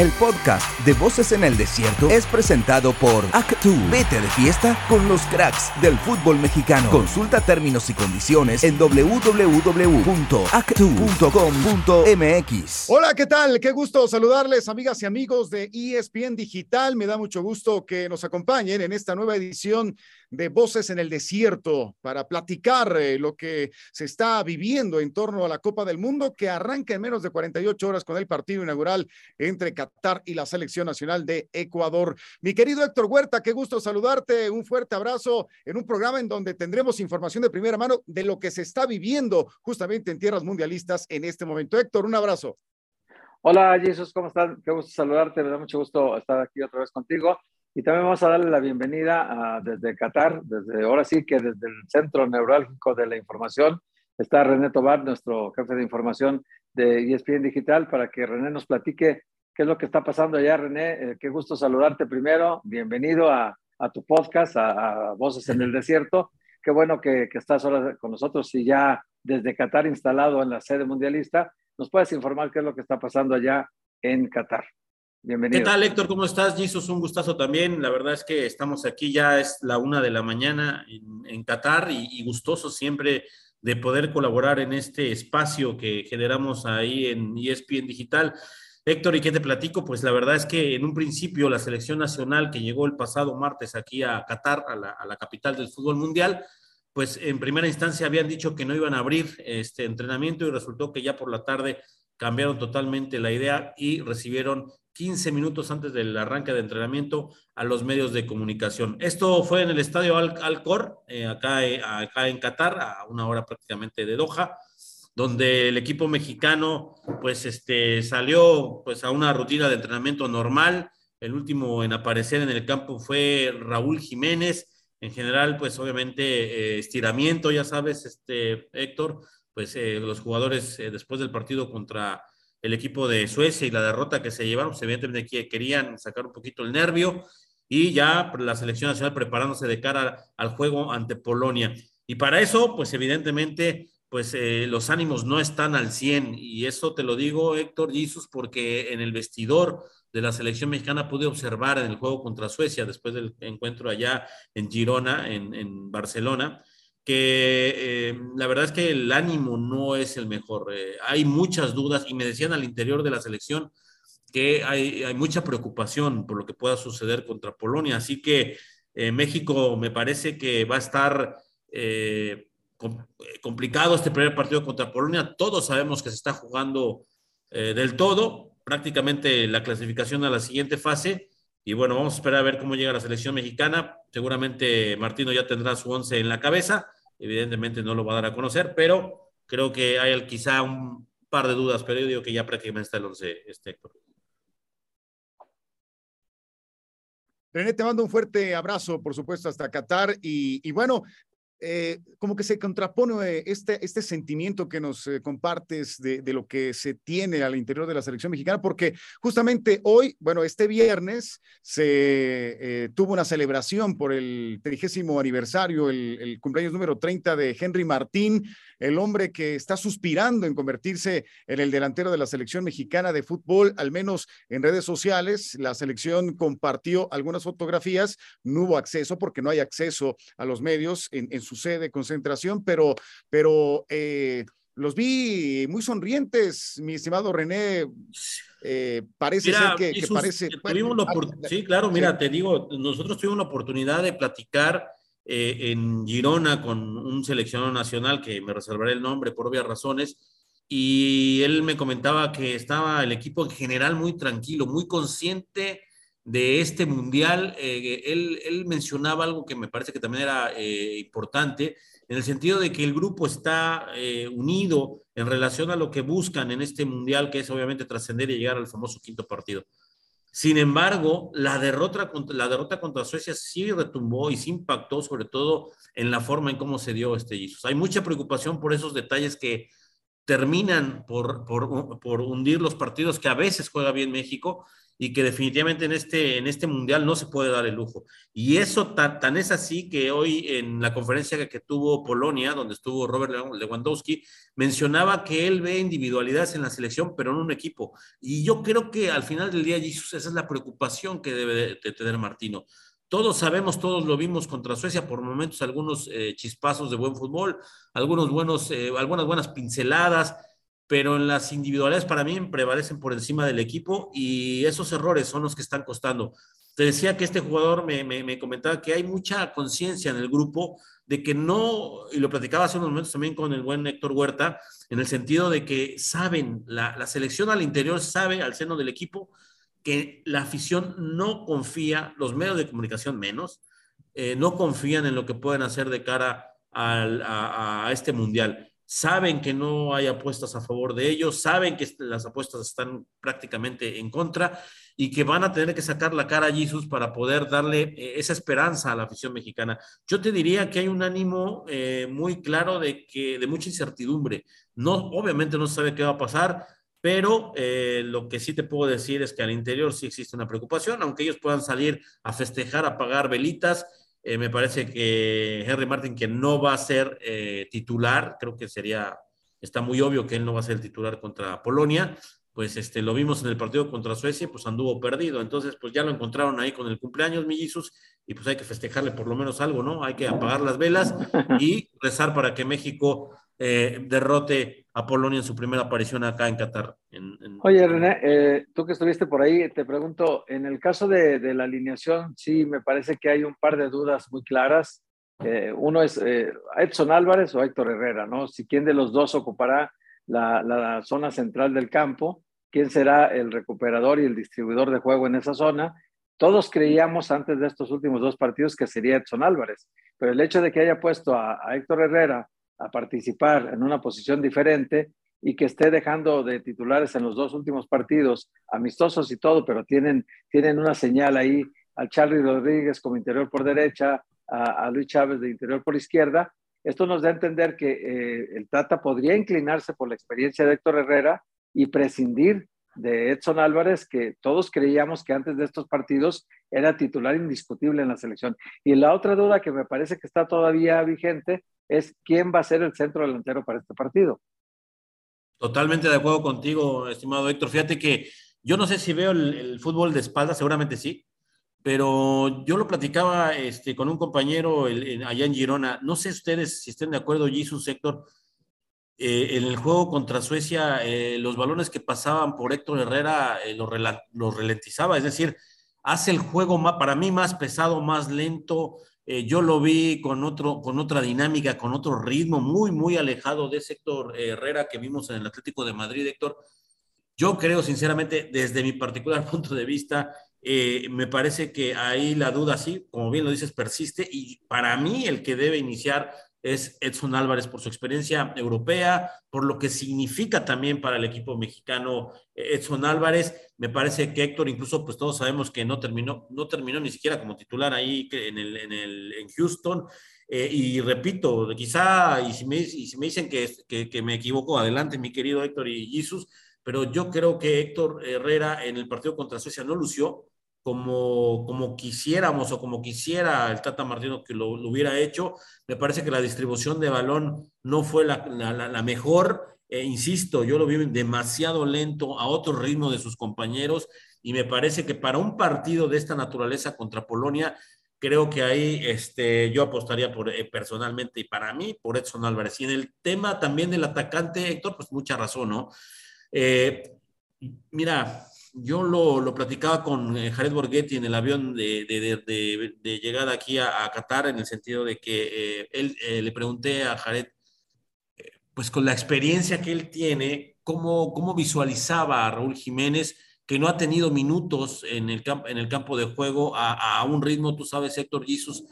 El podcast de Voces en el Desierto es presentado por Actu. Vete de fiesta con los cracks del fútbol mexicano. Consulta términos y condiciones en www.actu.com.mx. Hola, ¿qué tal? Qué gusto saludarles, amigas y amigos de ESPN Digital. Me da mucho gusto que nos acompañen en esta nueva edición de Voces en el Desierto para platicar eh, lo que se está viviendo en torno a la Copa del Mundo que arranca en menos de 48 horas con el partido inaugural entre Qatar y la Selección Nacional de Ecuador. Mi querido Héctor Huerta, qué gusto saludarte. Un fuerte abrazo en un programa en donde tendremos información de primera mano de lo que se está viviendo justamente en tierras mundialistas en este momento. Héctor, un abrazo. Hola, Jesús, ¿cómo estás? Qué gusto saludarte. Me da mucho gusto estar aquí otra vez contigo. Y también vamos a darle la bienvenida desde Qatar, desde ahora sí que desde el centro neurálgico de la información. Está René Tobar, nuestro jefe de información de ESPN Digital, para que René nos platique qué es lo que está pasando allá, René. Eh, qué gusto saludarte primero. Bienvenido a, a tu podcast, a, Voces en el Desierto. Qué bueno que, que, estás ahora con nosotros y ya desde Qatar instalado en la sede mundialista. ¿Nos puedes informar qué es lo que está pasando allá en Qatar? Bienvenido. ¿Qué tal, Héctor? ¿Cómo estás? Jesus, un gustazo también. La verdad es que estamos aquí, ya es la una de la mañana en, en Qatar y, y gustoso siempre de poder colaborar en este espacio que generamos ahí en ESPN Digital. Héctor, ¿y qué te platico? Pues la verdad es que en un principio la selección nacional que llegó el pasado martes aquí a Qatar, a la, capital del fútbol mundial, pues en primera instancia habían dicho que no iban a abrir este entrenamiento y resultó que ya por la tarde cambiaron totalmente la idea y recibieron 15 minutos antes del arranque de entrenamiento a los medios de comunicación. Esto fue en el estadio Al-Khor, eh, acá, eh, acá en Qatar, a una hora prácticamente de Doha donde el equipo mexicano pues este, salió pues a una rutina de entrenamiento normal. El último en aparecer en el campo fue Raúl Jiménez. En general, pues obviamente eh, estiramiento, ya sabes, este, Héctor, pues eh, los jugadores eh, después del partido contra el equipo de Suecia y la derrota que se llevaron, pues evidentemente querían sacar un poquito el nervio y ya la selección nacional preparándose de cara al juego ante Polonia. Y para eso, pues evidentemente pues eh, los ánimos no están al 100 y eso te lo digo Héctor Jesus porque en el vestidor de la selección mexicana pude observar en el juego contra Suecia después del encuentro allá en Girona, en, Barcelona, que eh, la verdad es que el ánimo no es el mejor. Eh, hay muchas dudas y me decían al interior de la selección que hay, mucha preocupación por lo que pueda suceder contra Polonia, así que eh, México me parece que va a estar eh, complicado este primer partido contra Polonia. Todos sabemos que se está jugando eh, del todo, prácticamente la clasificación a la siguiente fase. Y bueno, vamos a esperar a ver cómo llega la selección mexicana. Seguramente Martino ya tendrá su once en la cabeza. Evidentemente no lo va a dar a conocer, pero creo que hay quizá un par de dudas, pero yo digo que ya prácticamente está el once, este Héctor. René, te mando un fuerte abrazo, por supuesto, hasta Qatar. Y bueno, eh, como que se contrapone este, este sentimiento que nos eh, compartes de, de, lo que se tiene al interior de la selección mexicana, porque justamente hoy, bueno, este viernes se eh, tuvo una celebración por el trigésimo aniversario, el, el, cumpleaños número 30 de Henry Martín, el hombre que está suspirando en convertirse en el delantero de la selección mexicana de fútbol, al menos en redes sociales. La selección compartió algunas fotografías, no hubo acceso porque no hay acceso a los medios en, en su sede de concentración, pero, pero eh, los vi muy sonrientes, mi estimado René. Eh, parece mira, ser que, Jesús, que parece. Tuvimos la sí, claro, mira, sí. te digo, nosotros tuvimos la oportunidad de platicar eh, en Girona con un seleccionado nacional que me reservaré el nombre por obvias razones. Y él me comentaba que estaba el equipo en general muy tranquilo, muy consciente de este mundial, eh, él, él, mencionaba algo que me parece que también era eh, importante, en el sentido de que el grupo está unido en relación a lo que buscan en este mundial, que es obviamente trascender y llegar al famoso quinto partido. Sin embargo, la derrota, contra, la derrota contra Suecia sí retumbó y sí impactó, sobre todo en la forma en cómo se dio este Jesus. Hay mucha preocupación por esos detalles que terminan por, por, por hundir los partidos que a veces juega bien México y que definitivamente en este, en este mundial no se puede dar el lujo. Y eso tan, tan es así que hoy en la conferencia que, tuvo Polonia, donde estuvo Robert Lewandowski, mencionaba que él ve individualidades en la selección, pero no un equipo. Y yo creo que al final del día, esa es la preocupación que debe de, tener Martino. Todos sabemos, todos lo vimos contra Suecia, por momentos algunos eh, chispazos de buen fútbol, algunos buenos, eh, algunas buenas pinceladas, pero en las individualidades para mí prevalecen por encima del equipo y esos errores son los que están costando. Te decía que este jugador me, me, comentaba que hay mucha conciencia en el grupo de que no, y lo platicaba hace unos momentos también con el buen Héctor Huerta, en el sentido de que saben, la, selección al interior sabe, al seno del equipo, que la afición no confía, los medios de comunicación menos, eh, no confían en lo que pueden hacer de cara al, a este mundial saben que no hay apuestas a favor de ellos, saben que las apuestas están prácticamente en contra y que van a tener que sacar la cara a Jesus para poder darle eh, esa esperanza a la afición mexicana. Yo te diría que hay un ánimo eh, muy claro de que de mucha incertidumbre. No, obviamente no sabe qué va a pasar, pero eh, lo que sí te puedo decir es que al interior sí existe una preocupación, aunque ellos puedan salir a festejar, a pagar velitas eh, me parece que Henry Martin, que no va a ser eh, titular, creo que sería, está muy obvio que él no va a ser el titular contra Polonia, pues este, lo vimos en el partido contra Suecia, pues anduvo perdido. Entonces, pues ya lo encontraron ahí con el cumpleaños, millizos, y pues hay que festejarle por lo menos algo, ¿no? Hay que apagar las velas y rezar para que México eh, derrote a Polonia en su primera aparición acá en Qatar. Oye, René, eh, tú que estuviste por ahí, te pregunto, en el caso de, la alineación, sí, me parece que hay un par de dudas muy claras. Eh, uno es Edson Álvarez o Héctor Herrera, ¿no? Si quién de los dos ocupará la, la zona central del campo, quién será el recuperador y el distribuidor de juego en esa zona. Todos creíamos antes de estos últimos dos partidos que sería Edson Álvarez, pero el hecho de que haya puesto a Héctor Herrera a participar en una posición diferente y que esté dejando de titulares en los dos últimos partidos, amistosos y todo, pero tienen, tienen una señal ahí al Charlie Rodríguez como interior por derecha, a, Luis Chávez de interior por izquierda. Esto nos da a entender que eh, el Tata podría inclinarse por la experiencia de Héctor Herrera y prescindir de Edson Álvarez, que todos creíamos que antes de estos partidos era titular indiscutible en la selección. Y la otra duda que me parece que está todavía vigente es quién va a ser el centro delantero para este partido. Totalmente de acuerdo contigo, estimado Héctor. Fíjate que yo no sé si veo el, fútbol de espalda, seguramente sí, pero yo lo platicaba este, con un compañero allá en Girona. No sé ustedes si estén de acuerdo, Jesus, Héctor. Eh, en el juego contra Suecia, eh, los balones que pasaban por Héctor Herrera eh, los, los ralentizaba, es decir, hace el juego más, para mí más pesado, más lento, eh, yo lo vi con, otro, con otra dinámica, con otro ritmo, muy, muy alejado de ese Héctor Herrera que vimos en el Atlético de Madrid, Héctor. Yo creo, sinceramente, desde mi particular punto de vista, eh, me parece que ahí la duda, sí, como bien lo dices, persiste y para mí el que debe iniciar es Edson Álvarez por su experiencia europea, por lo que significa también para el equipo mexicano eh, Edson Álvarez. Me parece que Héctor, incluso pues todos sabemos que no terminó, no terminó ni siquiera como titular ahí en, el, en, el, en Houston. Eh, y repito, quizá, y si me, y si me dicen que, que, me equivoco, adelante mi querido Héctor y Jesus, pero yo creo que Héctor Herrera en el partido contra Suecia no lució, como, como quisiéramos o como quisiera el Tata Martino que lo, hubiera hecho. Me parece que la distribución de balón no fue la, la, mejor. E insisto, yo lo vi demasiado lento a otro ritmo de sus compañeros y me parece que para un partido de esta naturaleza contra Polonia, creo que ahí este, yo apostaría por, eh, personalmente y para mí por Edson Álvarez. Y en el tema también del atacante, Héctor, pues mucha razón, ¿no? Eh, mira, yo lo, lo platicaba con eh, Jared Borghetti en el avión de, de, de, llegada aquí a, Qatar, en el sentido de que eh, él eh, le pregunté a Jared, pues con la experiencia que él tiene, cómo, cómo visualizaba a Raúl Jiménez, que no ha tenido minutos en el, camp en el campo de juego a, a, un ritmo, tú sabes, Héctor Jesus,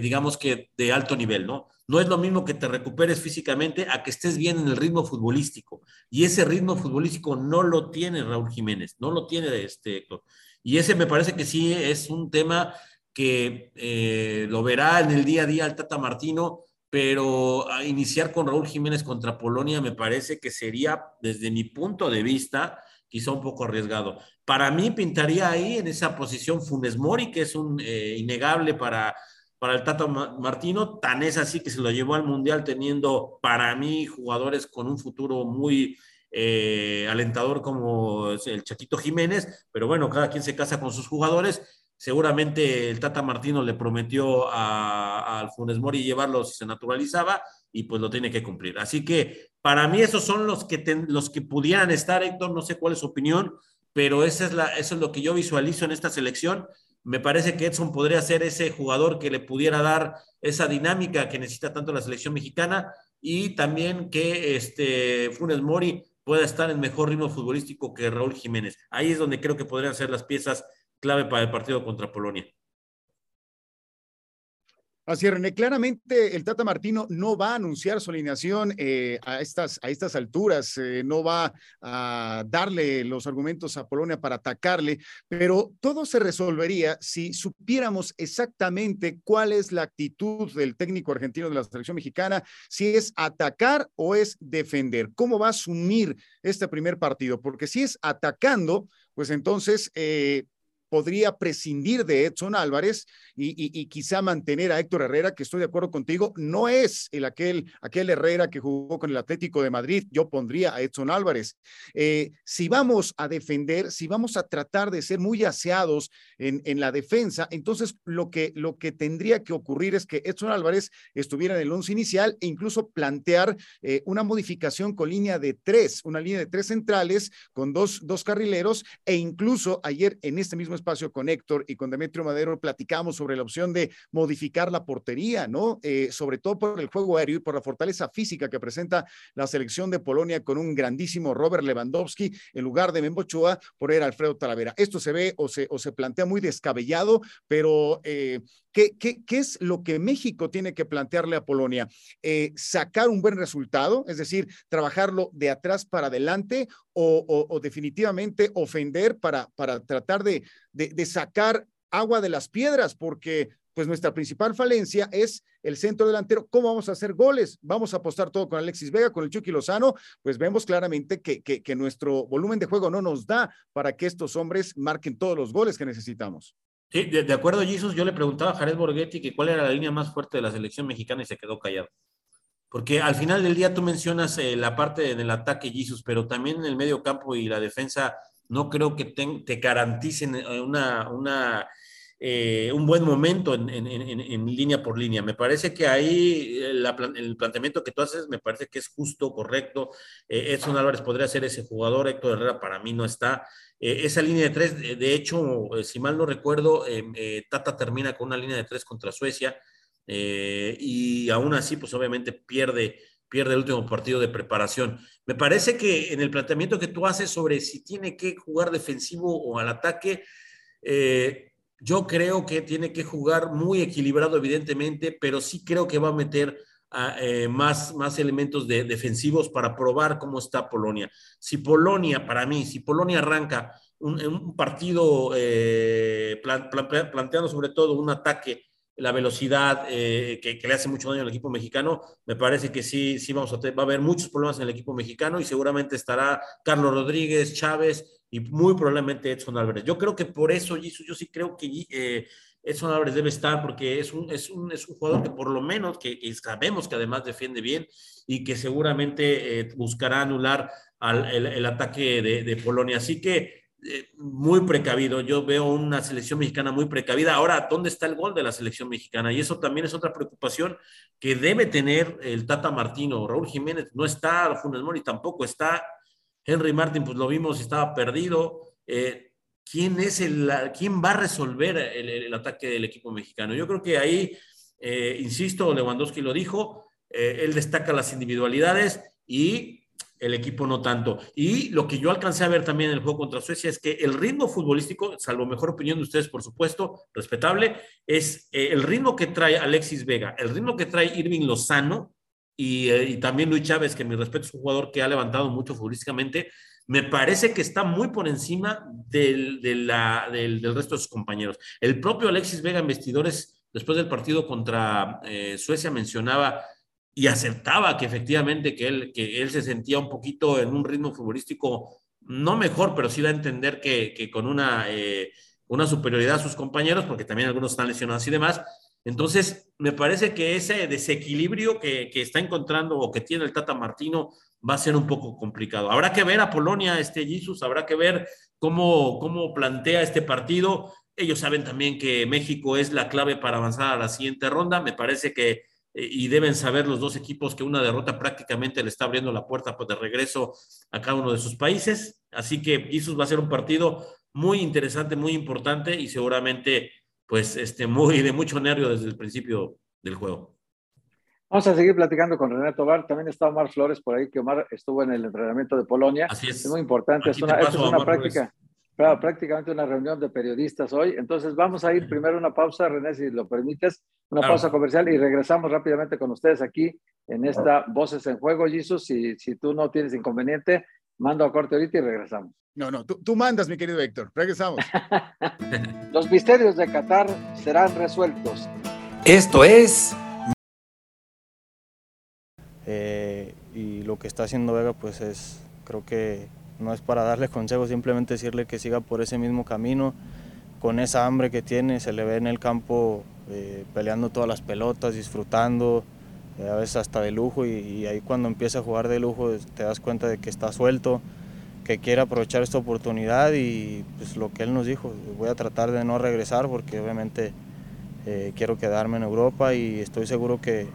digamos que de alto nivel, ¿no? No es lo mismo que te recuperes físicamente a que estés bien en el ritmo futbolístico. Y ese ritmo futbolístico no lo tiene Raúl Jiménez, no lo tiene este Héctor. Y ese me parece que sí es un tema que eh, lo verá en el día a día el Tata Martino, pero iniciar con Raúl Jiménez contra Polonia me parece que sería, desde mi punto de vista, quizá un poco arriesgado. Para mí pintaría ahí en esa posición Funes Mori, que es un eh, innegable para, para el Tata Martino, tan es así que se lo llevó al Mundial teniendo para mí jugadores con un futuro muy eh, alentador como el Chatito Jiménez, pero bueno, cada quien se casa con sus jugadores. Seguramente el Tata Martino le prometió al Funes Mori llevarlo si se naturalizaba y pues lo tiene que cumplir. Así que para mí esos son los que, los que pudieran estar, Héctor, no sé cuál es su opinión, pero esa es la, eso es lo que yo visualizo en esta selección. Me parece que Edson podría ser ese jugador que le pudiera dar esa dinámica que necesita tanto la selección mexicana y también que este Funes Mori pueda estar en mejor ritmo futbolístico que Raúl Jiménez. Ahí es donde creo que podrían ser las piezas clave para el partido contra Polonia. Así es. Claramente el Tata Martino no va a anunciar su alineación eh, a, estas, a estas alturas, eh, no va a darle los argumentos a Polonia para atacarle, pero todo se resolvería si supiéramos exactamente cuál es la actitud del técnico argentino de la selección mexicana, si es atacar o es defender, cómo va a asumir este primer partido, porque si es atacando, pues entonces eh, podría prescindir de Edson Álvarez y, quizá mantener a Héctor Herrera, que estoy de acuerdo contigo, no es el aquel, aquel Herrera que jugó con el Atlético de Madrid, yo pondría a Edson Álvarez. Eh, si vamos a defender, si vamos a tratar de ser muy aseados en, en la defensa, entonces lo que, lo que tendría que ocurrir es que Edson Álvarez estuviera en el once inicial e incluso plantear eh, una modificación con línea de tres, una línea de tres centrales con dos, dos carrileros e incluso ayer en este mismo espacio con Héctor y con Demetrio Madero platicamos sobre la opción de modificar la portería, ¿no? Eh, sobre todo por el juego aéreo y por la fortaleza física que presenta la selección de Polonia con un grandísimo Robert Lewandowski en lugar de Membo Chua por el Alfredo Talavera. Esto se ve o se, o se plantea muy descabellado, pero eh, ¿qué, qué, qué, es lo que México tiene que plantearle a Polonia? Eh, sacar un buen resultado, es decir, trabajarlo de atrás para adelante o, definitivamente ofender para, para tratar de, de, sacar agua de las piedras, porque pues nuestra principal falencia es el centro delantero. ¿Cómo vamos a hacer goles? Vamos a apostar todo con Alexis Vega, con el Chucky Lozano. Pues vemos claramente que, que, nuestro volumen de juego no nos da para que estos hombres marquen todos los goles que necesitamos. Sí, de, acuerdo, Jesus. Yo le preguntaba a Jared Borghetti que cuál era la línea más fuerte de la selección mexicana y se quedó callado. Porque al final del día tú mencionas eh, la parte del ataque, Jesus, pero también en el medio campo y la defensa no creo que te, garanticen eh, una, una eh, un buen momento en, línea por línea. Me parece que ahí el planteamiento que tú haces me parece que es justo, correcto. Edson Álvarez podría ser ese jugador, Héctor Herrera para mí no está. esa línea de tres, de hecho, si mal no recuerdo, Tata termina con una línea de tres contra Suecia y aún así, pues obviamente pierde pierde el último partido de preparación. Me parece que en el planteamiento que tú haces sobre si tiene que jugar defensivo o al ataque, eh, yo creo que tiene que jugar muy equilibrado, evidentemente, pero sí creo que va a meter eh, más, más elementos de, defensivos para probar cómo está Polonia. Si Polonia, para mí, si Polonia arranca un, partido eh, planteando sobre todo un ataque la velocidad eh, que, le hace mucho daño al equipo mexicano, me parece que sí, sí vamos a va a haber muchos problemas en el equipo mexicano y seguramente estará Carlos Rodríguez, Chávez y muy probablemente Edson Álvarez. Yo creo que por eso, yo sí creo que eh, Edson Álvarez debe estar porque es un, es un, es un jugador que por lo menos, que, sabemos que además defiende bien y que seguramente eh, buscará anular al, el, ataque de, de Polonia. Así que eh, muy precavido. Yo veo una selección mexicana muy precavida. Ahora, ¿dónde está el gol de la selección mexicana? Y eso también es otra preocupación que debe tener el Tata Martino. Raúl Jiménez no está, Funes Mori tampoco está. Henry Martin, pues lo vimos, estaba perdido. Eh, ¿Quién es el, quién va a resolver el, ataque del equipo mexicano? Yo creo que ahí, eh, insisto, Lewandowski lo dijo, él destaca las individualidades y el equipo no tanto. Y lo que yo alcancé a ver también en el juego contra Suecia es que el ritmo futbolístico, salvo mejor opinión de ustedes, por supuesto, respetable, es eh, el ritmo que trae Alexis Vega, el ritmo que trae Irving Lozano y, eh, y también Luis Chávez, que mi respeto es un jugador que ha levantado mucho futbolísticamente, me parece que está muy por encima del, la, del, resto de sus compañeros. El propio Alexis Vega en vestidores, después del partido contra eh, Suecia, mencionaba y aceptaba que efectivamente que él, que él se sentía un poquito en un ritmo futbolístico no mejor, pero sí da a entender que, que con una, eh, una superioridad a sus compañeros, porque también algunos están lesionados y demás. Entonces, me parece que ese desequilibrio que, que, está encontrando o que tiene el Tata Martino va a ser un poco complicado. Habrá que ver a Polonia, este Jesus, habrá que ver cómo, cómo plantea este partido. Ellos saben también que México es la clave para avanzar a la siguiente ronda. Me parece que, y deben saber los dos equipos, que una derrota prácticamente le está abriendo la puerta pues, de regreso a cada uno de sus países. Así que Jesus va a ser un partido muy interesante, muy importante y seguramente pues este, muy de mucho nervio desde el principio del juego. Vamos a seguir platicando con René Tobar. También está Omar Flores por ahí, que Omar estuvo en el entrenamiento de Polonia. Así es. Es muy importante. es una, es una práctica, claro, prácticamente una reunión de periodistas hoy. Entonces vamos a ir primero a una pausa, René, si lo permites, una claro. pausa comercial y regresamos rápidamente con ustedes aquí en esta Voces en Juego, Jesus. Si, si tú no tienes inconveniente, mando a corte ahorita y regresamos. No, no, tú, tú mandas, mi querido Héctor. Regresamos. Los misterios de Qatar serán resueltos. Esto es eh, y lo que está haciendo Vega pues es, creo que no es para darle consejos, simplemente decirle que siga por ese mismo camino, con esa hambre que tiene, se le ve en el campo eh, peleando todas las pelotas, disfrutando, eh, a veces hasta de lujo y, ahí cuando empieza a jugar de lujo te das cuenta de que está suelto, que quiere aprovechar esta oportunidad y pues lo que él nos dijo, voy a tratar de no regresar porque obviamente eh, quiero quedarme en Europa y estoy seguro que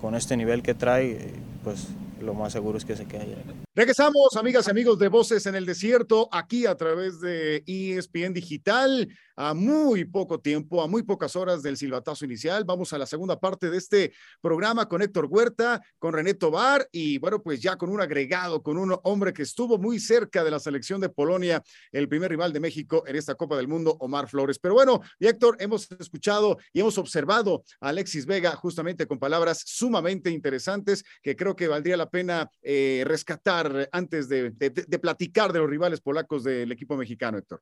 con este nivel que trae, pues lo más seguro es que se quede allá. Regresamos, amigas y amigos de Voces en el Desierto, aquí a través de ESPN Digital, a muy poco tiempo, a muy pocas horas del silbatazo inicial. Vamos a la segunda parte de este programa con Héctor Huerta, con René Tobar y bueno, pues ya con un agregado, con un hombre que estuvo muy cerca de la selección de Polonia, el primer rival de México en esta Copa del Mundo, Omar Flores. Pero bueno, Héctor, hemos escuchado y hemos observado a Alexis Vega justamente con palabras sumamente interesantes que creo que valdría la pena eh, rescatar antes de, de, platicar de los rivales polacos del equipo mexicano, Héctor?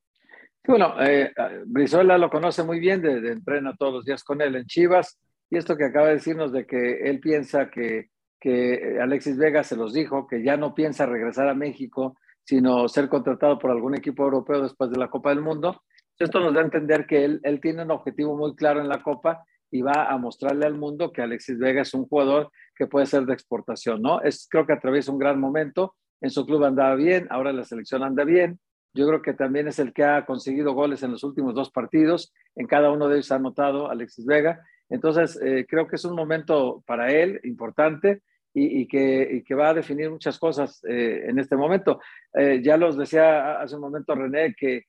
Bueno, eh, lo conoce muy bien, de, de, entrena todos los días con él en Chivas, y esto que acaba de decirnos de que él piensa que, que Alexis Vega se los dijo, que ya no piensa regresar a México, sino ser contratado por algún equipo europeo después de la Copa del Mundo. Esto nos da a entender que él, él tiene un objetivo muy claro en la Copa y va a mostrarle al mundo que Alexis Vega es un jugador que puede ser de exportación, ¿no? Es, creo que atraviesa un gran momento, en su club andaba bien, ahora la selección anda bien, yo creo que también es el que ha conseguido goles en los últimos dos partidos, en cada uno de ellos ha anotado Alexis Vega, entonces eh, creo que es un momento para él importante y, que, va a definir muchas cosas eh, en este momento. Eh, ya los decía hace un momento René que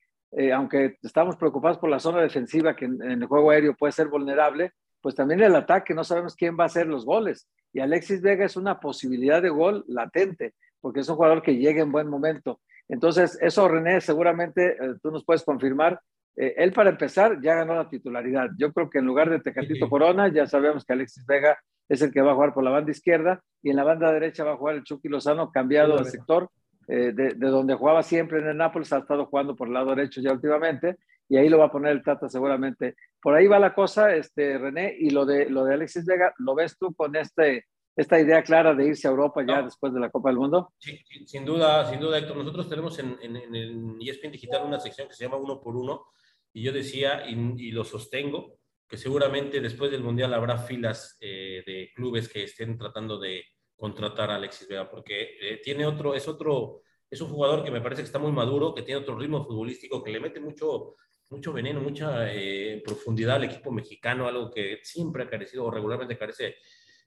aunque estamos preocupados por la zona defensiva que en, el juego aéreo puede ser vulnerable, pues también el ataque, no sabemos quién va a hacer los goles. Y Alexis Vega es una posibilidad de gol latente, porque es un jugador que llega en buen momento. Entonces, eso René, seguramente eh, tú nos puedes confirmar. Eh, él para empezar ya ganó la titularidad. Yo creo que en lugar de Tecatito Corona, ya sabemos que Alexis Vega es el que va a jugar por la banda izquierda y en la banda derecha va a jugar el Chucky Lozano, cambiado de sector eh, de, de, donde jugaba siempre en el Nápoles, ha estado jugando por el lado derecho ya últimamente, y ahí lo va a poner el Tata seguramente. Por ahí va la cosa, este, René, y lo de, lo de Alexis Vega, ¿lo ves tú con este, esta idea clara de irse a Europa ya no. después de la Copa del Mundo? Sí, sin duda, sin duda, Héctor. Nosotros tenemos en, en, en el ESPN Digital una sección que se llama Uno por Uno, y yo decía, y, y lo sostengo, que seguramente después del Mundial habrá filas eh, de clubes que estén tratando de contratar a Alexis Vega, porque eh, tiene otro, es otro, es un jugador que me parece que está muy maduro, que tiene otro ritmo futbolístico, que le mete mucho, mucho veneno, mucha eh, profundidad al equipo mexicano, algo que siempre ha carecido o regularmente carece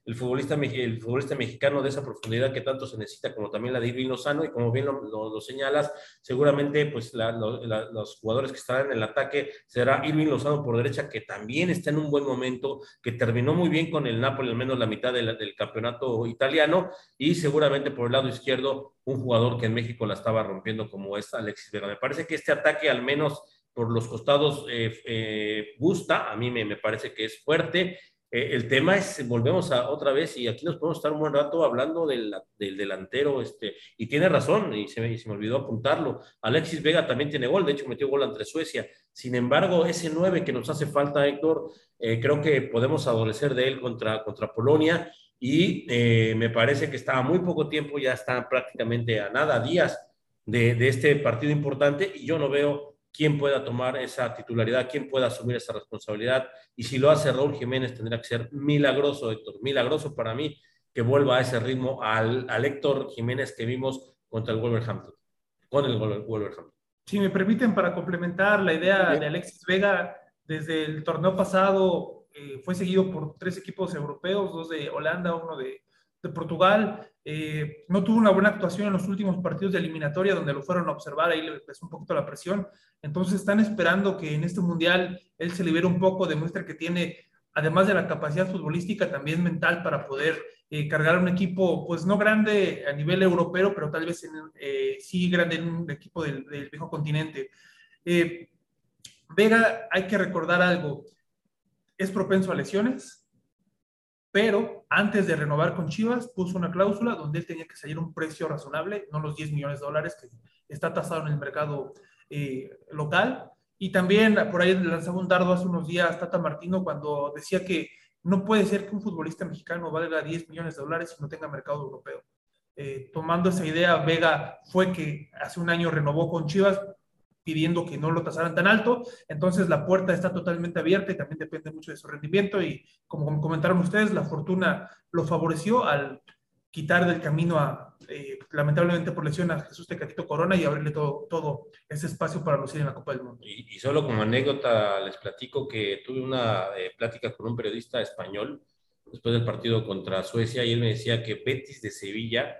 el futbolista, el futbolista mexicano de esa profundidad que tanto se necesita, como también la de Irving Lozano, y como bien lo, lo, señalas, seguramente pues la, lo, la, los jugadores que estarán en el ataque será Irving Lozano por derecha, que también está en un buen momento, que terminó muy bien con el Napoli, al menos la mitad de del campeonato italiano, y seguramente por el lado izquierdo, un jugador que en México la estaba rompiendo como es Alexis Vega. Me parece que este ataque al menos por los costados eh, eh, gusta, a mí me, me parece que es fuerte, eh, el tema es, volvemos a otra vez, y aquí nos podemos estar un buen rato hablando del, del delantero, este, y tiene razón, y se, me, y se, me, olvidó apuntarlo. Alexis Vega también tiene gol, de hecho metió gol ante Suecia. Sin embargo, ese 9 que nos hace falta, Héctor, eh, creo que podemos adolecer de él contra, contra Polonia. y me parece que estaba muy poco tiempo, ya están prácticamente a nada, días de, de, este partido importante y yo no veo quién pueda tomar esa titularidad, quién pueda asumir esa responsabilidad y si lo hace Raúl Jiménez tendrá que ser milagroso, Héctor, milagroso para mí que vuelva a ese ritmo al, al Héctor Jiménez que vimos contra el Wolverhampton, con el Wolverhampton. Si me permiten, para complementar la idea de Alexis Vega, desde el torneo pasado eh, fue seguido por tres equipos europeos, dos de Holanda, uno de, de Portugal. Eh, no tuvo una buena actuación en los últimos partidos de eliminatoria donde lo fueron a observar, ahí le pesó un poquito la presión. Entonces están esperando que en este mundial él se libere un poco, demuestre que tiene, además de la capacidad futbolística, también mental para poder eh, cargar un equipo, pues no grande a nivel europeo, pero tal vez eh, sí grande en un equipo del, viejo continente. Eh, Vega, hay que recordar algo, es propenso a lesiones, pero antes de renovar con Chivas puso una cláusula donde él tenía que salir un precio razonable, no los 10 millones de dólares que está tasado en el mercado local. Y también por ahí lanzaba un dardo hace unos días Tata Martino cuando decía que no puede ser que un futbolista mexicano valga 10 millones de dólares y no tenga mercado europeo. Eh, tomando esa idea, Vega fue que hace un año renovó con Chivas pidiendo que no lo tasaran tan alto, entonces la puerta está totalmente abierta y también depende mucho de su rendimiento y como comentaron ustedes, la fortuna lo favoreció al quitar del camino a, eh, lamentablemente por lesión, a Jesús Tecatito Corona y abrirle todo, todo ese espacio para lucir en la Copa del Mundo. Y, solo como anécdota les platico que tuve una eh, plática con un periodista español después del partido contra Suecia y él me decía que Betis de Sevilla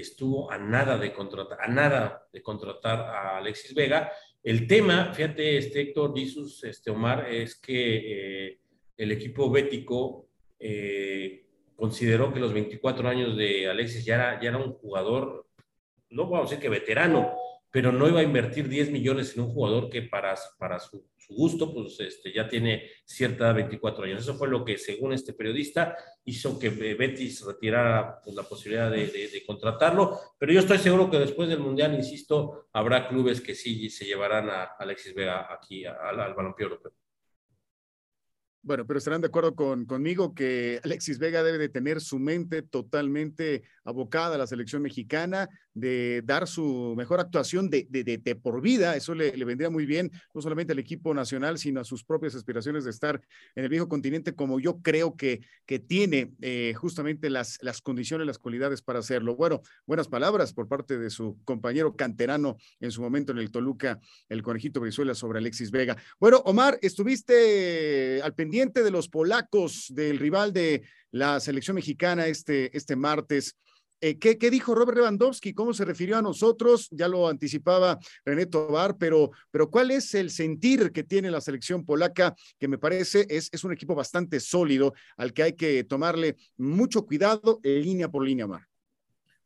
estuvo a nada de contratar, a nada de contratar a Alexis Vega. El tema, fíjate, este Héctor Jesus, este Omar, es que eh, el equipo bético eh, consideró que los 24 años de Alexis ya era, ya era un jugador, no vamos a decir que veterano, pero no iba a invertir 10 millones en un jugador que para, para su, gusto, pues este, ya tiene cierta 24 años. Eso fue lo que, según este periodista, hizo que Betis retirara pues, la posibilidad de, de, contratarlo. Pero yo estoy seguro que después del Mundial, insisto, habrá clubes que sí se llevarán a Alexis Vega aquí al, al balompié europeo. Bueno, pero estarán de acuerdo con, conmigo que Alexis Vega debe de tener su mente totalmente abocada a la selección mexicana, de dar su mejor actuación de, de, de, por vida. Eso le, le, vendría muy bien, no solamente al equipo nacional, sino a sus propias aspiraciones de estar en el viejo continente, como yo creo que, que tiene eh, justamente las, las condiciones, las cualidades para hacerlo. Bueno, buenas palabras por parte de su compañero canterano en su momento en el Toluca, el conejito Brizuela sobre Alexis Vega. Bueno, Omar, estuviste al pendiente de los polacos, del rival de la selección mexicana este, este martes. Eh, ¿qué, ¿qué, dijo Robert Lewandowski? ¿Cómo se refirió a nosotros? Ya lo anticipaba René Tobar, pero, pero ¿cuál es el sentir que tiene la selección polaca? Que me parece es, es un equipo bastante sólido al que hay que tomarle mucho cuidado en línea por línea, Mar.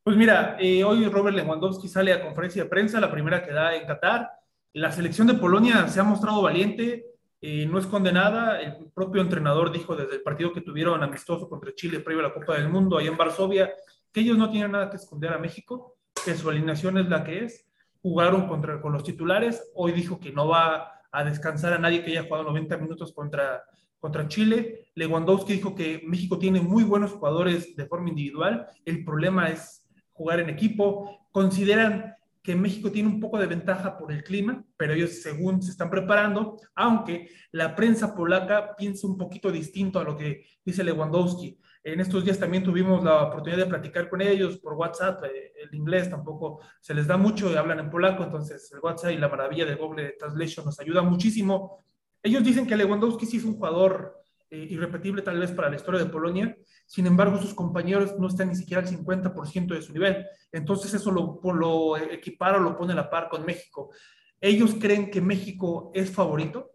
Pues mira, eh, hoy Robert Lewandowski sale a conferencia de prensa, la primera que da en Qatar. La selección de Polonia se ha mostrado valiente, eh, no es condenada. El propio entrenador dijo desde el partido que tuvieron amistoso contra Chile previo a la Copa del Mundo, ahí en Varsovia, que ellos no tienen nada que esconder a México, que su alineación es la que es. Jugaron contra, con los titulares. Hoy dijo que no va a descansar a nadie que haya jugado 90 minutos contra, contra Chile. Lewandowski dijo que México tiene muy buenos jugadores de forma individual. El problema es jugar en equipo. Consideran que México tiene un poco de ventaja por el clima, pero ellos según se están preparando, aunque la prensa polaca piensa un poquito distinto a lo que dice Lewandowski. En estos días también tuvimos la oportunidad de platicar con ellos por WhatsApp, eh, el inglés tampoco se les da mucho, hablan en polaco, entonces el WhatsApp y la maravilla de Google Translation nos ayuda muchísimo. Ellos dicen que Lewandowski sí es un jugador eh, irrepetible tal vez para la historia de Polonia, sin embargo sus compañeros no están ni siquiera al 50% de su nivel, entonces eso lo, lo equipara o lo pone a la par con México. Ellos creen que México es favorito.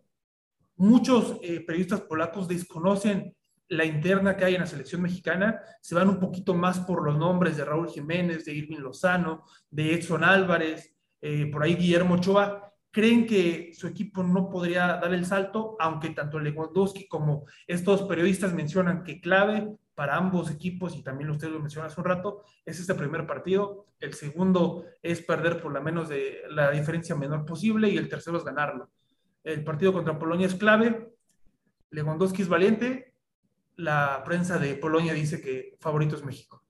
Muchos eh, periodistas polacos desconocen la interna que hay en la selección mexicana, se van un poquito más por los nombres de Raúl Jiménez, de Irving Lozano, de Edson Álvarez, eh, por ahí Guillermo Ochoa, creen que su equipo no podría dar el salto, aunque tanto Lewandowski como estos periodistas mencionan que clave para ambos equipos, y también usted lo mencionó hace un rato, es este primer partido. El segundo es perder por la menos de la diferencia menor posible y el tercero es ganarlo. El partido contra Polonia es clave. Lewandowski es valiente. la prensa de Polonia dice que favorito es México.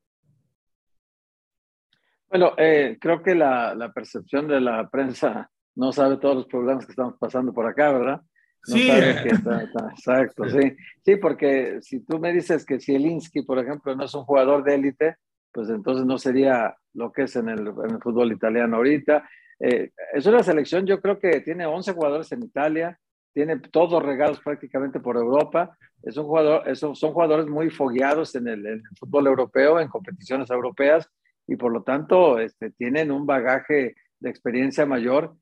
Bueno, eh, creo que la, percepción de la prensa no sabe todos los problemas que estamos pasando por acá, ¿verdad? Sí. exacto, sí. Sí, porque si tú me dices que Zielinski, por ejemplo, no es un jugador de élite, pues entonces no sería lo que es en el, en el fútbol italiano ahorita. Eh, es una selección, yo creo que tiene 11 jugadores en Italia, tiene todos regados prácticamente por Europa. Es un jugador, son jugadores muy fogueados en el, en el, fútbol europeo, en competiciones europeas, y por lo tanto este, tienen un bagaje de experiencia mayor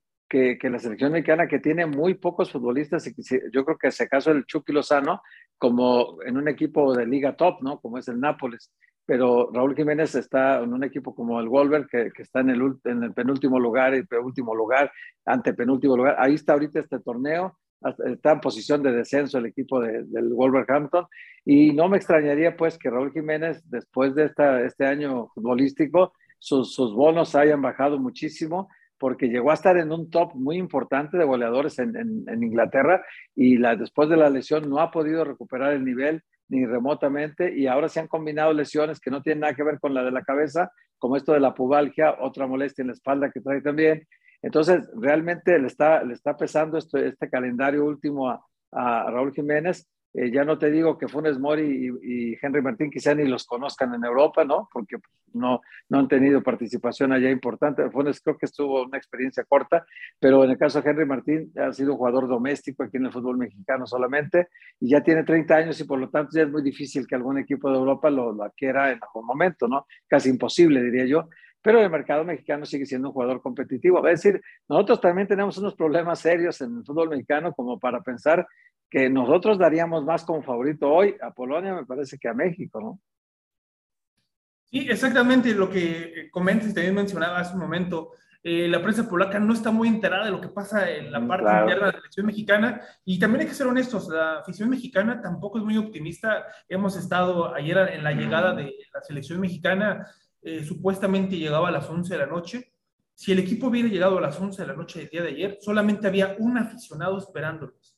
que, la selección mexicana, que tiene muy pocos futbolistas. Y yo creo que ese caso el Chucky Lozano, como en un equipo de liga top, ¿no? Como es el Nápoles. Pero Raúl Jiménez está en un equipo como el Wolver, que, está en el, en el penúltimo lugar, el penúltimo lugar, ante penúltimo lugar. Ahí está ahorita este torneo está en posición de descenso el equipo de, del Wolverhampton y no me extrañaría pues que Raúl Jiménez después de esta, este año futbolístico sus, bonos hayan bajado muchísimo porque llegó a estar en un top muy importante de goleadores en, Inglaterra y después de la lesión no ha podido recuperar el nivel ni remotamente y ahora se han combinado lesiones que no tienen nada que ver con la de la cabeza, como esto de la pubalgia, otra molestia en la espalda que trae también entonces, realmente le está, le está pesando este, este calendario último a, a Raúl Jiménez. Eh, ya no te digo que Funes Mori y, y, Henry Martín quizá ni los conozcan en Europa, ¿no? Porque no, no han tenido participación allá importante. Funes creo que estuvo una experiencia corta, pero en el caso de Henry Martín ha sido un jugador doméstico aquí en el fútbol mexicano solamente y ya tiene 30 años y por lo tanto ya es muy difícil que algún equipo de Europa lo, lo adquiera en algún momento, ¿no? Casi imposible, diría yo pero el mercado mexicano sigue siendo un jugador competitivo. Es decir, nosotros también tenemos unos problemas serios en el fútbol mexicano como para pensar que nosotros daríamos más como favorito hoy a Polonia, me parece que a México, ¿no? Sí, exactamente lo que comentas y también mencionaba hace un momento. Eh, la prensa polaca no está muy enterada de lo que pasa en la mm, parte claro. interna de la selección mexicana y también hay que ser honestos, la afición mexicana tampoco es muy optimista. Hemos estado ayer en la llegada de la selección mexicana eh, supuestamente llegaba a las 11 de la noche. Si el equipo hubiera llegado a las 11 de la noche del día de ayer, solamente había un aficionado esperándolos.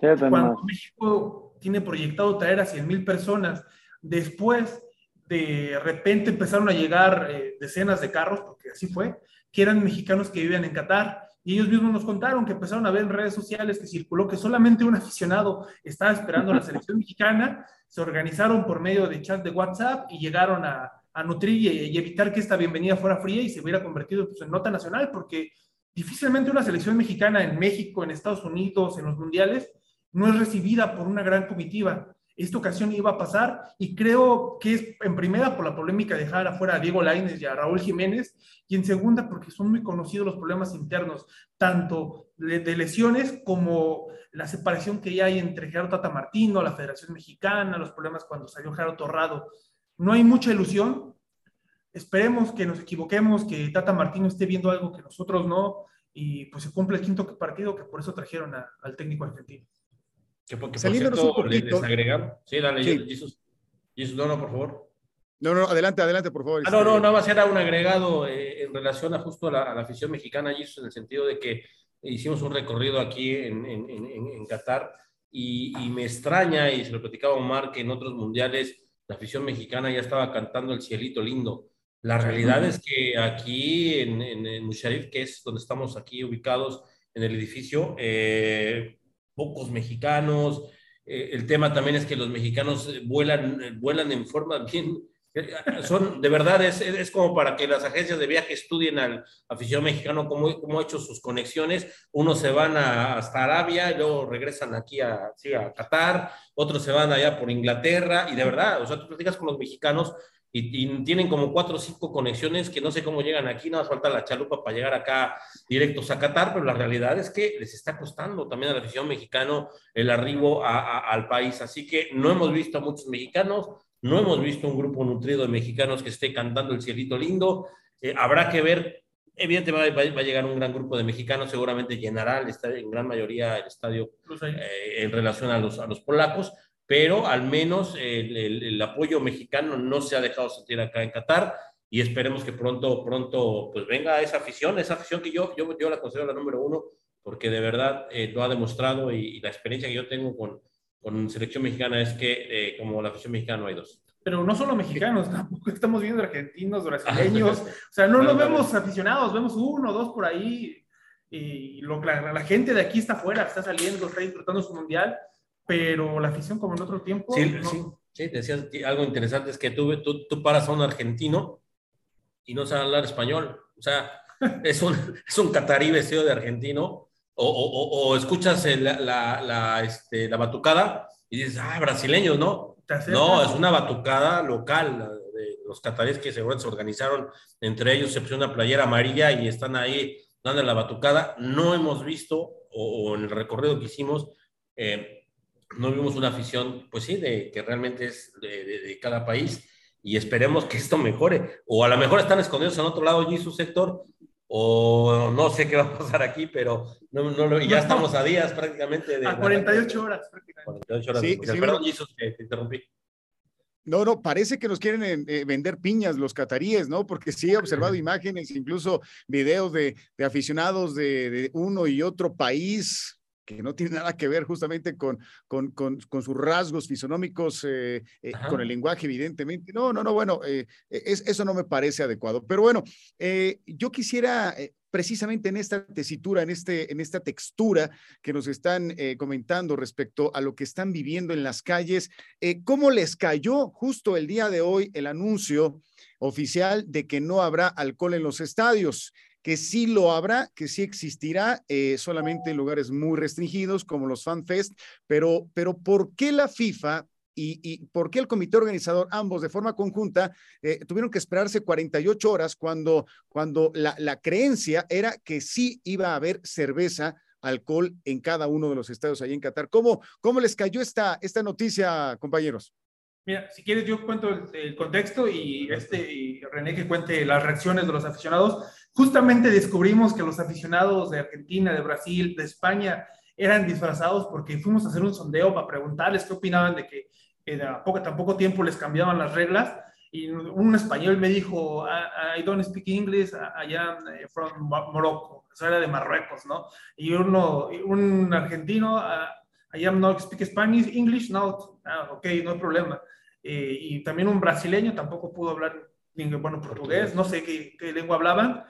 Cuando México tiene proyectado traer a 100 mil personas, después de repente empezaron a llegar eh, decenas de carros, porque así fue, que eran mexicanos que vivían en Qatar, y ellos mismos nos contaron que empezaron a ver en redes sociales que circuló que solamente un aficionado estaba esperando a la selección mexicana, se organizaron por medio de chat de WhatsApp y llegaron a, a nutrir y, evitar que esta bienvenida fuera fría y se hubiera convertido pues, en nota nacional, porque difícilmente una selección mexicana en México, en Estados Unidos, en los mundiales, no es recibida por una gran comitiva. Esta ocasión iba a pasar y creo que es en primera por la polémica de dejar afuera a Diego Lainez y a Raúl Jiménez y en segunda porque son muy conocidos los problemas internos, tanto de, lesiones como la separación que ya hay entre Gerardo Tata Martino, la Federación Mexicana, los problemas cuando salió Gerardo Torrado no hay mucha ilusión. Esperemos que nos equivoquemos, que Tata Martino esté viendo algo que nosotros no, y pues se cumple el quinto partido, que por eso trajeron al técnico argentino. Que, porque, por cierto, un poquito. Les Sí, dale, sí. Jesús. Jesús, no, no, por favor. No, no, adelante, adelante, por favor. Ah, no, no, nada más era un agregado eh, en relación a justo a la, a la afición mexicana, Jesús, en el sentido de que hicimos un recorrido aquí en, en, en, en Qatar y, y, me extraña, y se lo platicaba Omar, que en otros mundiales la afición mexicana ya estaba cantando el cielito lindo. La realidad es que aquí en, en, en Musharif, que es donde estamos aquí ubicados en el edificio, eh, pocos mexicanos. Eh, el tema también es que los mexicanos vuelan, vuelan en forma bien, son, de verdad, es, es, como para que las agencias de viaje estudien al aficionado mexicano cómo, cómo ha hecho sus conexiones. Unos se van hasta Arabia y luego regresan aquí a, sí, a Qatar, otros se van allá por Inglaterra y de verdad, o sea, tú platicas con los mexicanos y, y, tienen como cuatro o cinco conexiones que no sé cómo llegan aquí, nada más falta la chalupa para llegar acá directos a Qatar, pero la realidad es que les está costando también a la afición mexicano el arribo a, a, al país. Así que no hemos visto a muchos mexicanos, no hemos visto un grupo nutrido de mexicanos que esté cantando el cielito lindo. Eh, habrá que ver, evidentemente va, va, a llegar un gran grupo de mexicanos, seguramente llenará el estadio, en gran mayoría el estadio eh, en relación a los, a los polacos, pero al menos el, el, el, apoyo mexicano no se ha dejado sentir acá en Qatar y esperemos que pronto, pronto, pues venga esa afición, esa afición que yo, yo, yo la considero la número uno, porque de verdad eh, lo ha demostrado y, y la experiencia que yo tengo con, con selección mexicana es que eh, como la afición mexicana no hay dos. Pero no solo mexicanos, tampoco estamos viendo argentinos, brasileños, o sea, no lo vemos aficionados, vemos uno, dos por ahí, y lo, la, la, gente de aquí está afuera, está saliendo, está disfrutando su mundial, pero la afición como en otro tiempo... Sí, sí, sí, decías algo interesante, es que tú, tú, tú paras a un argentino y no sabe hablar español, o sea, es un, es un catarí vestido de argentino, o, o, o escuchas la, la, la, este, la batucada y dices, ah, brasileños, ¿no? No, es una batucada local de los cataríes que seguro se organizaron entre ellos, se puso una playera amarilla y están ahí dando la batucada. No hemos visto, o, o en el recorrido que hicimos, eh, no vimos una afición, pues sí, de que realmente es de, de, de, cada país y esperemos que esto mejore. O a lo mejor están escondidos en otro lado allí su sector, o no sé qué va a pasar aquí, pero no, no, ya estamos a días prácticamente de... A 48 horas prácticamente. 48 horas. Sí, sí, perdón, Jesus, que te interrumpí. No, no, parece que nos quieren eh, vender piñas los cataríes, ¿no? Porque sí he observado imágenes, incluso videos de, de aficionados de, de, uno y otro país que no tiene nada que ver justamente con, con, con, con sus rasgos fisonómicos, eh, eh, con el lenguaje, evidentemente. No, no, no, bueno, eh, es, eso no me parece adecuado. Pero bueno, yo quisiera precisamente en esta tesitura, en, este, en esta textura que nos están eh, comentando respecto a lo que están viviendo en las calles, eh, ¿cómo les cayó justo el día de hoy el anuncio oficial de que no habrá alcohol en los estadios? Que sí lo habrá, que sí existirá, eh, solamente en lugares muy restringidos como los FanFest, pero, pero ¿por qué la FIFA y, y, por qué el comité organizador, ambos de forma conjunta, eh, tuvieron que esperarse 48 horas cuando, cuando la, la, creencia era que sí iba a haber cerveza, alcohol en cada uno de los estados ahí en Qatar. ¿Cómo, cómo les cayó esta, esta noticia, compañeros? Mira, si quieres yo cuento el, contexto y, este, y René que cuente las reacciones de los aficionados. Justamente descubrimos que los aficionados de Argentina, de Brasil, de España eran disfrazados porque fuimos a hacer un sondeo para preguntarles qué opinaban de que eh, tan poco tiempo les cambiaban las reglas y un español me dijo, I, don't speak English, I am eh, from Morocco, eso era de Marruecos, ¿no? Y uno, un argentino, I am not speak Spanish, English, no, ah, ok, no hay problema. Eh, y también un brasileño tampoco pudo hablar, bueno, portugués, no sé qué, qué lengua hablaban,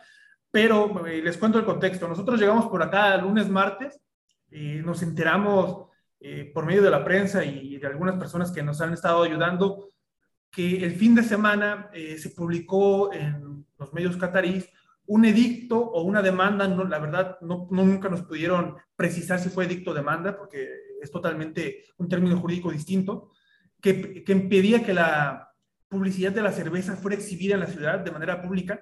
pero eh, les cuento el contexto. Nosotros llegamos por acá lunes, martes, y nos enteramos eh, por medio de la prensa y de algunas personas que nos han estado ayudando, que el fin de semana eh, se publicó en los medios catarís un edicto o una demanda, no, la verdad no, no, nunca nos pudieron precisar si fue edicto o demanda, porque es totalmente un término jurídico distinto, que, que impedía que la publicidad de la cerveza fuera exhibida en la ciudad de manera pública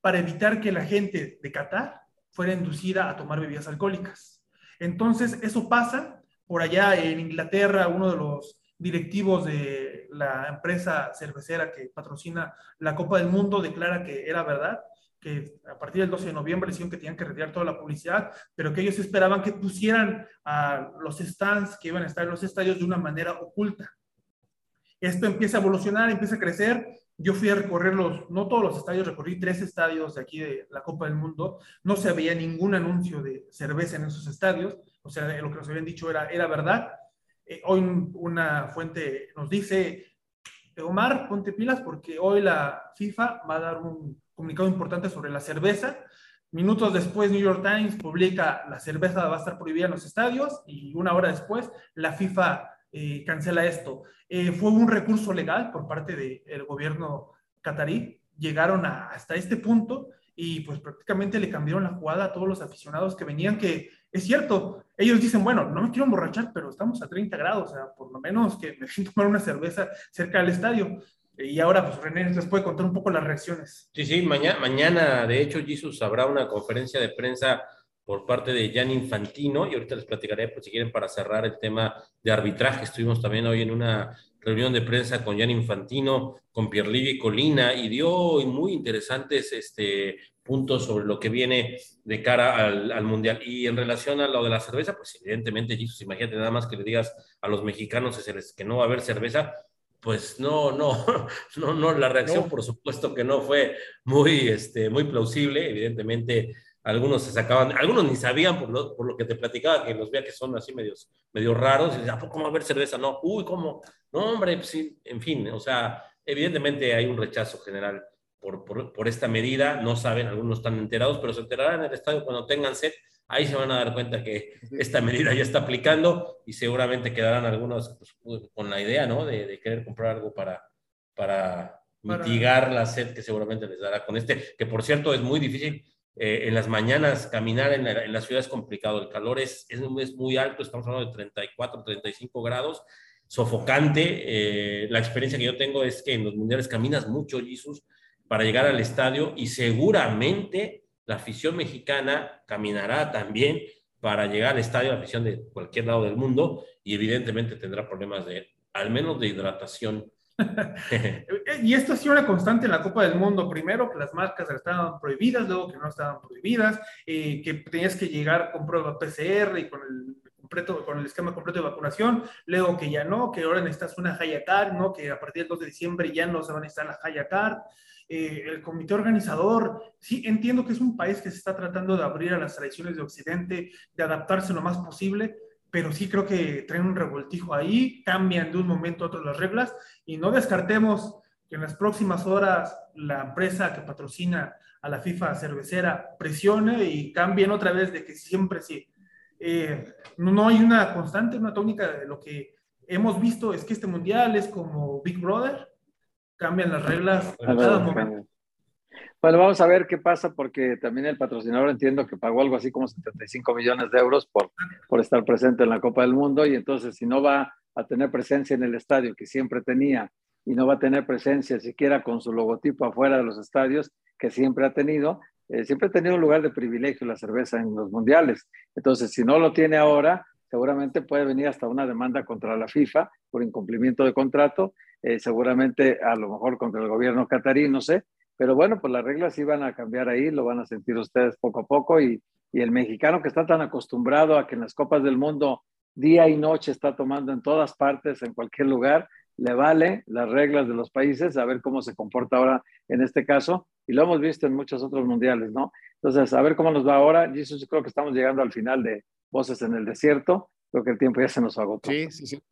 para evitar que la gente de Qatar fuera inducida a tomar bebidas alcohólicas. Entonces, eso pasa por allá en Inglaterra, uno de los directivos de la empresa cervecera que patrocina la Copa del Mundo declara que era verdad, que a partir del 12 de noviembre decían que tenían que retirar toda la publicidad, pero que ellos esperaban que pusieran a los stands que iban a estar en los estadios de una manera oculta. Esto empieza a evolucionar, empieza a crecer. Yo fui a recorrer los, no todos los estadios, recorrí tres estadios de aquí de la Copa del Mundo. No se veía ningún anuncio de cerveza en esos estadios. O sea, lo que nos habían dicho era, era verdad. Eh, hoy una fuente nos dice, Omar, ponte pilas porque hoy la FIFA va a dar un comunicado importante sobre la cerveza. Minutos después, New York Times publica la cerveza va a estar prohibida en los estadios y una hora después la FIFA eh, cancela esto. Eh, fue un recurso legal por parte del gobierno catarí. Llegaron a, hasta este punto y pues prácticamente le cambiaron la jugada a todos los aficionados que venían que es cierto, ellos dicen, bueno, no me quiero emborrachar, pero estamos a 30 grados, o sea, por lo menos que me siento tomar una cerveza cerca del estadio. Y ahora, pues René les puede contar un poco las reacciones. Sí, sí, mañana, mañana de hecho, Jesus, habrá una conferencia de prensa por parte de Jan Infantino, y ahorita les platicaré, pues si quieren, para cerrar el tema de arbitraje. Estuvimos también hoy en una reunión de prensa con Jan Infantino, con Pierluigi Colina, y dio muy interesantes este, puntos sobre lo que viene de cara al, al, Mundial. Y en relación a lo de la cerveza, pues evidentemente, Jesus, imagínate nada más que le digas a los mexicanos que no va a haber cerveza, pues no, no, no, no, la reacción no. por supuesto que no fue muy, este, muy plausible, evidentemente algunos se sacaban, algunos ni sabían por lo, por lo que te platicaba, que los que son así medios, medio raros, y ¿a poco va a haber cerveza? No, uy, ¿cómo? No, hombre, pues sí, en fin, o sea, evidentemente hay un rechazo general por, por, por, esta medida, no saben, algunos están enterados, pero se enterarán en el estadio cuando tengan sed, ahí se van a dar cuenta que esta medida ya está aplicando y seguramente quedarán algunos pues, con la idea, ¿no? De, de querer comprar algo para, para mitigar la sed que seguramente les dará con este, que por cierto es muy difícil eh, en las mañanas caminar en la, en ciudad es complicado, el calor es, es, muy alto, estamos hablando de 34, 35 grados, sofocante. Eh, la experiencia que yo tengo es que en los mundiales caminas mucho, Jesús, para llegar al estadio y seguramente la afición mexicana caminará también para llegar al estadio, la afición de cualquier lado del mundo, y evidentemente tendrá problemas de, al menos de hidratación y esto ha sido una constante en la Copa del Mundo. Primero que las marcas estaban prohibidas, luego que no estaban prohibidas, eh, que tenías que llegar con prueba PCR y con el, completo, con el esquema completo de vacunación, luego que ya no, que ahora necesitas una Hayacar, ¿no? que a partir del 2 de diciembre ya no se va a necesitar la Hayacar. Eh, el comité organizador, sí, entiendo que es un país que se está tratando de abrir a las tradiciones de Occidente, de adaptarse lo más posible, pero sí creo que traen un revoltijo ahí, cambian de un momento a otro las reglas y no descartemos que en las próximas horas la empresa que patrocina a la FIFA cervecera presione y cambien otra vez de que siempre sí. Eh, no hay una constante, una tónica de lo que hemos visto es que este mundial es como Big Brother, cambian las reglas a cada momento. Bueno, vamos a ver qué pasa porque también el patrocinador entiendo que pagó algo así como 75 millones de euros por, por estar presente en la Copa del Mundo y entonces si no va a tener presencia en el estadio que siempre tenía y no va a tener presencia siquiera con su logotipo afuera de los estadios que siempre ha tenido, eh, siempre ha tenido un lugar de privilegio la cerveza en los mundiales. Entonces, si no lo tiene ahora, seguramente puede venir hasta una demanda contra la FIFA por incumplimiento de contrato, eh, seguramente a lo mejor contra el gobierno catarí, no sé, pero bueno, pues las reglas sí van a cambiar ahí, lo van a sentir ustedes poco a poco y, y el mexicano que está tan acostumbrado a que en las Copas del Mundo día y noche está tomando en todas partes, en cualquier lugar, le vale las reglas de los países, a ver cómo se comporta ahora en este caso, y lo hemos visto en muchos otros mundiales, ¿no? Entonces, a ver cómo nos va ahora. Yo creo que estamos llegando al final de Voces en el Desierto. Creo que el tiempo ya se nos agotó. Sí, sí, sí.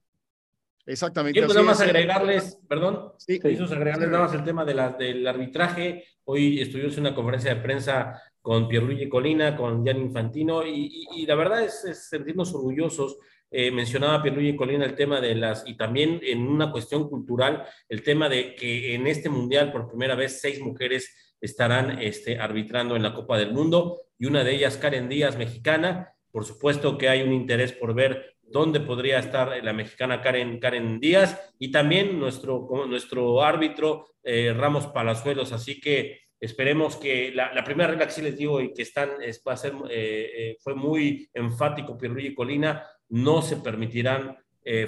Exactamente. Quiero nada más agregarles, perdón, sí. agregarles nada más el tema de la, del arbitraje. Hoy estuvimos en una conferencia de prensa con Pierluigi Colina, con Jan Infantino, y, y, y la verdad es, es, sentirnos orgullosos. Eh, mencionaba Pierluigi Colina el tema de las, y también en una cuestión cultural, el tema de que en este mundial por primera vez seis mujeres estarán este, arbitrando en la Copa del Mundo, y una de ellas, Karen Díaz, mexicana. Por supuesto que hay un interés por ver dónde podría estar la mexicana Karen, Karen Díaz y también nuestro, nuestro árbitro eh, Ramos Palazuelos. Así que esperemos que la, primera regla que sí les digo y que están, es, va a ser, eh, eh, fue muy enfático Pierluigi Colina, no se permitirán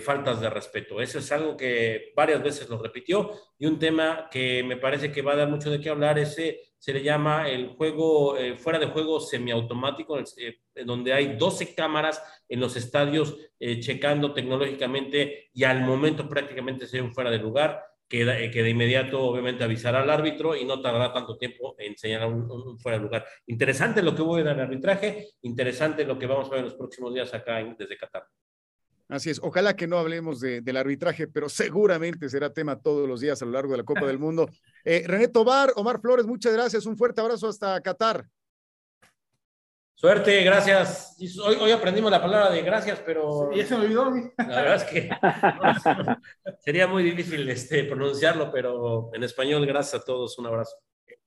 faltas de respeto. Eso es algo que varias veces lo repitió y un tema que me parece que va a dar mucho de qué hablar, ese se le llama el juego eh, fuera de juego semiautomático, eh, donde hay 12 cámaras en los estadios eh, checando tecnológicamente y al momento prácticamente se fuera de lugar, que, que, de inmediato obviamente avisará al árbitro y no tardará tanto tiempo en señalar un, un, fuera de lugar. Interesante lo que voy a dar al arbitraje, interesante lo que vamos a ver en los próximos días acá en, desde Qatar. Así es, ojalá que no hablemos de, del arbitraje, pero seguramente será tema todos los días a lo largo de la Copa del Mundo. Eh, René Tobar, Omar Flores, muchas gracias, un fuerte abrazo hasta Qatar. Suerte, gracias. Hoy, hoy aprendimos la palabra de gracias, pero... Ya se me olvidó. La verdad es que no, sería muy difícil este, pronunciarlo, pero en español, gracias a todos, un abrazo.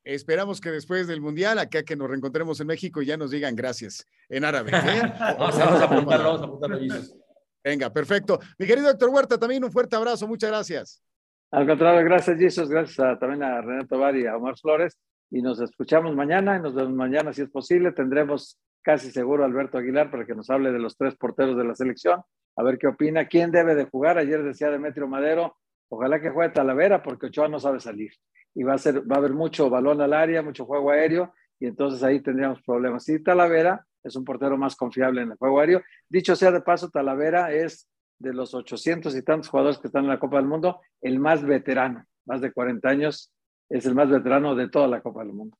Esperamos que después del Mundial, acá que nos reencontremos en México, ya nos digan gracias en árabe. ¿eh? vamos, vamos, a apuntarlo, vamos a apuntarlo, Jesus. Venga, perfecto. Mi querido doctor Huerta, también un fuerte abrazo, muchas gracias. Al contrario, gracias, Jesus, gracias a, también a René Tobar y a Omar Flores. Y nos escuchamos mañana, y nos vemos mañana si es posible. Tendremos casi seguro a Alberto Aguilar para que nos hable de los tres porteros de la selección, a ver qué opina, quién debe de jugar. Ayer decía Demetrio Madero, ojalá que juegue Talavera porque Ochoa no sabe salir. Y va a, ser, va a haber mucho balón al área, mucho juego aéreo, y entonces ahí tendríamos problemas. Si Talavera es un portero más confiable en el juego aéreo. Dicho sea de paso, Talavera es de los 800 y tantos jugadores que están en la Copa del Mundo, el más veterano, más de 40 años, es el más veterano de toda la Copa del Mundo.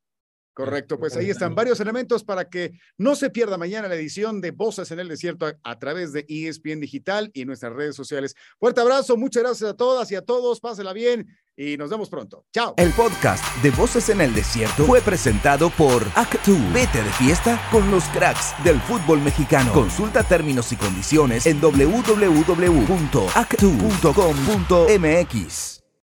Correcto, pues ahí están varios elementos para que no se pierda mañana la edición de Voces en el Desierto a, través de ESPN Digital y nuestras redes sociales. Fuerte abrazo, muchas gracias a todas y a todos, pásela bien y nos vemos pronto. Chao. El podcast de Voces en el Desierto fue presentado por Actu. Vete de fiesta con los cracks del fútbol mexicano. Consulta términos y condiciones en www.actu.com.mx.